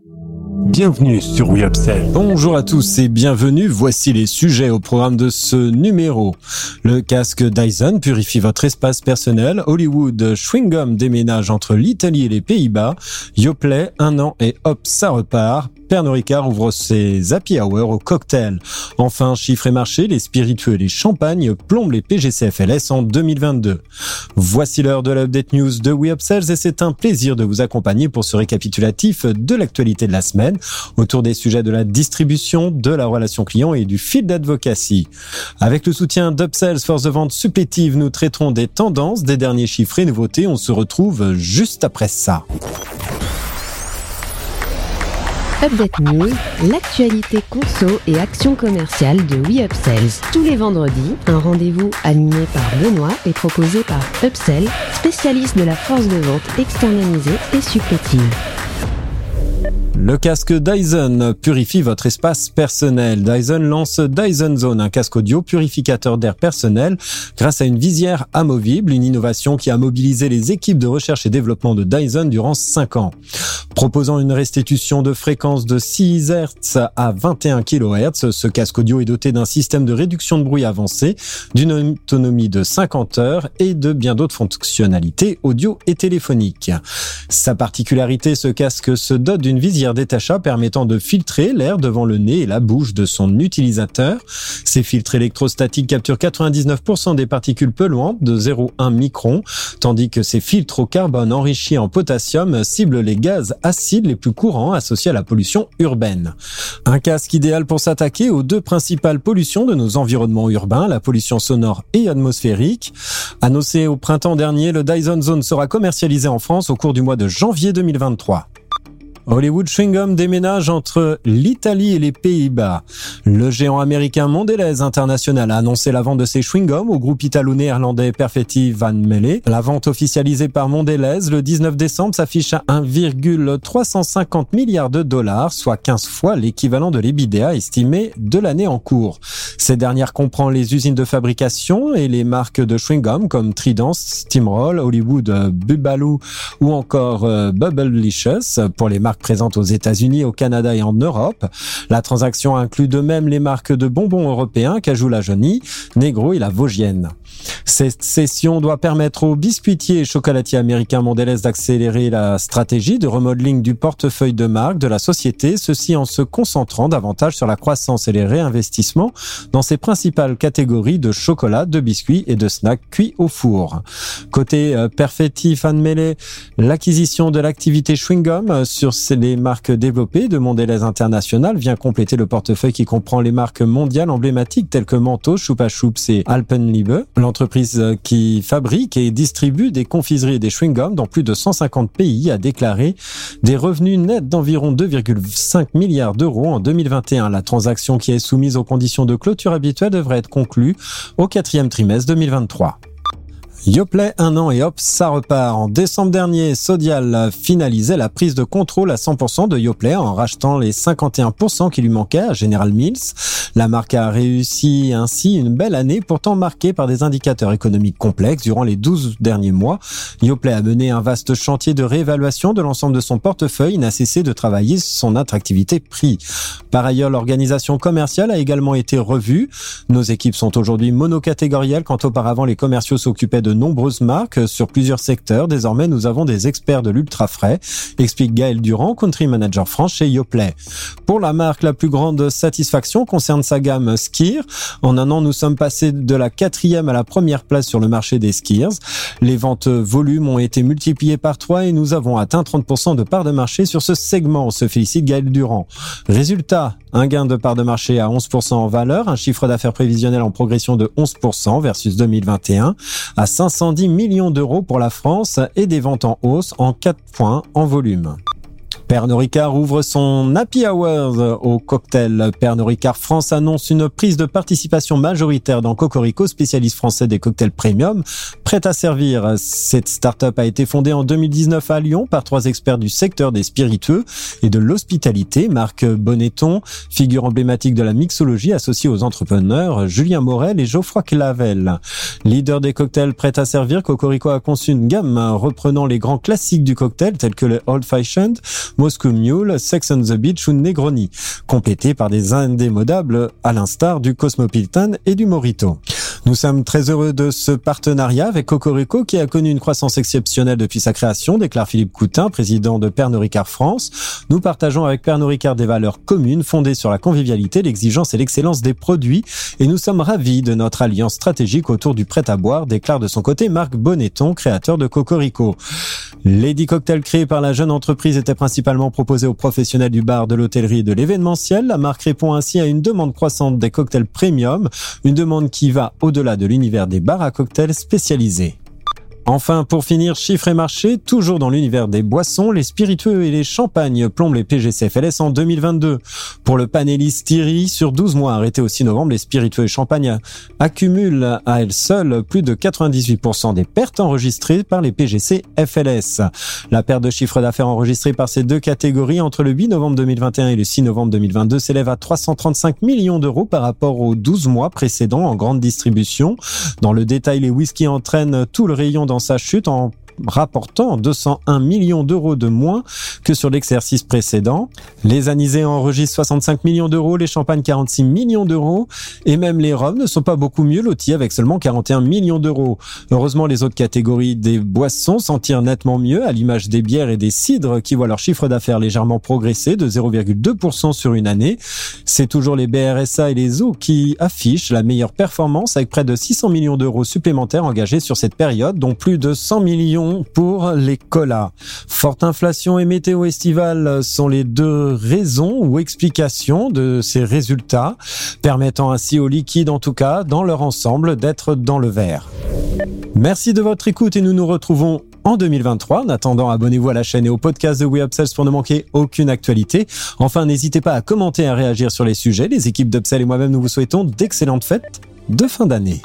Thank you. Bienvenue sur WeUpsell. Bonjour à tous et bienvenue. Voici les sujets au programme de ce numéro. Le casque Dyson purifie votre espace personnel. Hollywood Schwingum déménage entre l'Italie et les Pays-Bas. Yoplait, un an et hop, ça repart. Pernod Ricard ouvre ses happy hour au cocktail. Enfin, chiffres et marché, les spiritueux et les champagnes plombent les PGCFLS en 2022. Voici l'heure de l'update news de WeUpsells et c'est un plaisir de vous accompagner pour ce récapitulatif de l'actualité de la semaine autour des sujets de la distribution, de la relation client et du fil d'advocacy. Avec le soutien d'Upsells, force de vente supplétive, nous traiterons des tendances, des derniers chiffres et nouveautés. On se retrouve juste après ça. Update News, l'actualité conso et action commerciale de WeUpsells. Tous les vendredis, un rendez-vous animé par Benoît et proposé par Upsell, spécialiste de la force de vente externalisée et supplétive. Le casque Dyson purifie votre espace personnel. Dyson lance Dyson Zone, un casque audio purificateur d'air personnel grâce à une visière amovible, une innovation qui a mobilisé les équipes de recherche et développement de Dyson durant 5 ans. Proposant une restitution de fréquence de 6 Hz à 21 kHz, ce casque audio est doté d'un système de réduction de bruit avancé, d'une autonomie de 50 heures et de bien d'autres fonctionnalités audio et téléphoniques. Sa particularité, ce casque se dote d'une visière détachable permettant de filtrer l'air devant le nez et la bouche de son utilisateur. Ces filtres électrostatiques capturent 99% des particules polluantes de 0,1 micron, tandis que ces filtres au carbone enrichis en potassium ciblent les gaz acides les plus courants associés à la pollution urbaine. Un casque idéal pour s'attaquer aux deux principales pollutions de nos environnements urbains, la pollution sonore et atmosphérique. Annoncé au printemps dernier, le Dyson Zone sera commercialisé en France au cours du mois de janvier 2023. Hollywood Chewing déménage entre l'Italie et les Pays-Bas. Le géant américain Mondelez International a annoncé la vente de ses chewing-gums au groupe italo-néerlandais Perfetti Van Melle. La vente officialisée par Mondelez le 19 décembre s'affiche à 1,350 milliards de dollars, soit 15 fois l'équivalent de l'EBITDA estimé de l'année en cours. Ces dernières comprend les usines de fabrication et les marques de chewing-gum comme Trident, Steamroll, Hollywood, Bubaloo ou encore euh, Bubblicious pour les marques présentes aux États-Unis, au Canada et en Europe. La transaction inclut de même les marques de bonbons européens Cajou la Jaunie, Negro et la Vosgienne. Cette session doit permettre aux biscuitiers et chocolatiers américains Mondelez d'accélérer la stratégie de remodeling du portefeuille de marque de la société, ceci en se concentrant davantage sur la croissance et les réinvestissements dans ses principales catégories de chocolat, de biscuits et de snacks cuits au four. Côté euh, Perfetti Fan l'acquisition de l'activité chewing gum sur les marques développées de Mondelez International vient compléter le portefeuille qui comprend les marques mondiales emblématiques telles que Mentos, Chupa Chups et Alpenliebe. L'entreprise euh, qui fabrique et distribue des confiseries et des chewing-gums dans plus de 150 pays a déclaré des revenus nets d'environ 2,5 milliards d'euros en 2021. La transaction qui est soumise aux conditions de clôture habituelles devrait être conclue au quatrième trimestre 2023. Yoplait, un an et hop, ça repart. En décembre dernier, Sodial finalisait la prise de contrôle à 100% de Yoplait en rachetant les 51% qui lui manquaient à General Mills. La marque a réussi ainsi une belle année, pourtant marquée par des indicateurs économiques complexes durant les 12 derniers mois. Yoplait a mené un vaste chantier de réévaluation de l'ensemble de son portefeuille et n'a cessé de travailler son attractivité prix. Par ailleurs, l'organisation commerciale a également été revue. Nos équipes sont aujourd'hui monocatégorielles quand auparavant les commerciaux s'occupaient de de nombreuses marques sur plusieurs secteurs. Désormais, nous avons des experts de l'ultra frais, explique Gaël Durand, country manager France chez Yoplait. Pour la marque, la plus grande satisfaction concerne sa gamme Skier. En un an, nous sommes passés de la quatrième à la première place sur le marché des skiers. Les ventes volumes ont été multipliées par trois et nous avons atteint 30% de part de marché sur ce segment, se félicite Gaël Durand. Résultat, un gain de part de marché à 11% en valeur, un chiffre d'affaires prévisionnel en progression de 11% versus 2021, à 510 millions d'euros pour la France et des ventes en hausse en 4 points en volume. Pernod Ricard ouvre son Happy Hours au cocktail. Pernod Ricard France annonce une prise de participation majoritaire dans Cocorico, spécialiste français des cocktails premium, Prêt à servir, cette start-up a été fondée en 2019 à Lyon par trois experts du secteur des spiritueux et de l'hospitalité. Marc Bonneton, figure emblématique de la mixologie associée aux entrepreneurs, Julien Morel et Geoffroy Clavel. Leader des cocktails prêts à servir, Cocorico a conçu une gamme reprenant les grands classiques du cocktail tels que le Old Fashioned, Moscow Mule, Sex on the Beach ou Negroni, complétés par des indémodables à l'instar du Cosmopolitan et du Morito. Nous sommes très heureux de ce partenariat avec Cocorico qui a connu une croissance exceptionnelle depuis sa création, déclare Philippe Coutin, président de Pernod Ricard France. Nous partageons avec Pernod Ricard des valeurs communes fondées sur la convivialité, l'exigence et l'excellence des produits et nous sommes ravis de notre alliance stratégique autour du prêt à boire, déclare de son côté Marc Bonneton, créateur de Cocorico. Lady Cocktail créé par la jeune entreprise était principalement proposé aux professionnels du bar, de l'hôtellerie et de l'événementiel. La marque répond ainsi à une demande croissante des cocktails premium, une demande qui va au-delà au-delà de l'univers des bars à cocktails spécialisés. Enfin, pour finir, chiffres et marchés, toujours dans l'univers des boissons, les spiritueux et les champagnes plombent les PGCFLS en 2022. Pour le panéliste Thierry, sur 12 mois arrêtés au 6 novembre, les spiritueux et champagnes accumulent à elles seules plus de 98% des pertes enregistrées par les PGC FLS. La perte de chiffre d'affaires enregistrée par ces deux catégories entre le 8 novembre 2021 et le 6 novembre 2022 s'élève à 335 millions d'euros par rapport aux 12 mois précédents en grande distribution. Dans le détail, les whisky entraînent tout le rayon dans sa chute en rapportant 201 millions d'euros de moins que sur l'exercice précédent. Les anisés enregistrent 65 millions d'euros, les champagnes 46 millions d'euros et même les rhums ne sont pas beaucoup mieux lotis avec seulement 41 millions d'euros. Heureusement, les autres catégories des boissons s'en tirent nettement mieux à l'image des bières et des cidres qui voient leur chiffre d'affaires légèrement progresser de 0,2% sur une année. C'est toujours les BRSA et les eaux qui affichent la meilleure performance avec près de 600 millions d'euros supplémentaires engagés sur cette période, dont plus de 100 millions pour les colas. Forte inflation et météo estivale sont les deux raisons ou explications de ces résultats, permettant ainsi aux liquides, en tout cas, dans leur ensemble, d'être dans le vert. Merci de votre écoute et nous nous retrouvons en 2023. En attendant, abonnez-vous à la chaîne et au podcast de WeUpsells pour ne manquer aucune actualité. Enfin, n'hésitez pas à commenter et à réagir sur les sujets. Les équipes d'Upsell et moi-même, nous vous souhaitons d'excellentes fêtes de fin d'année.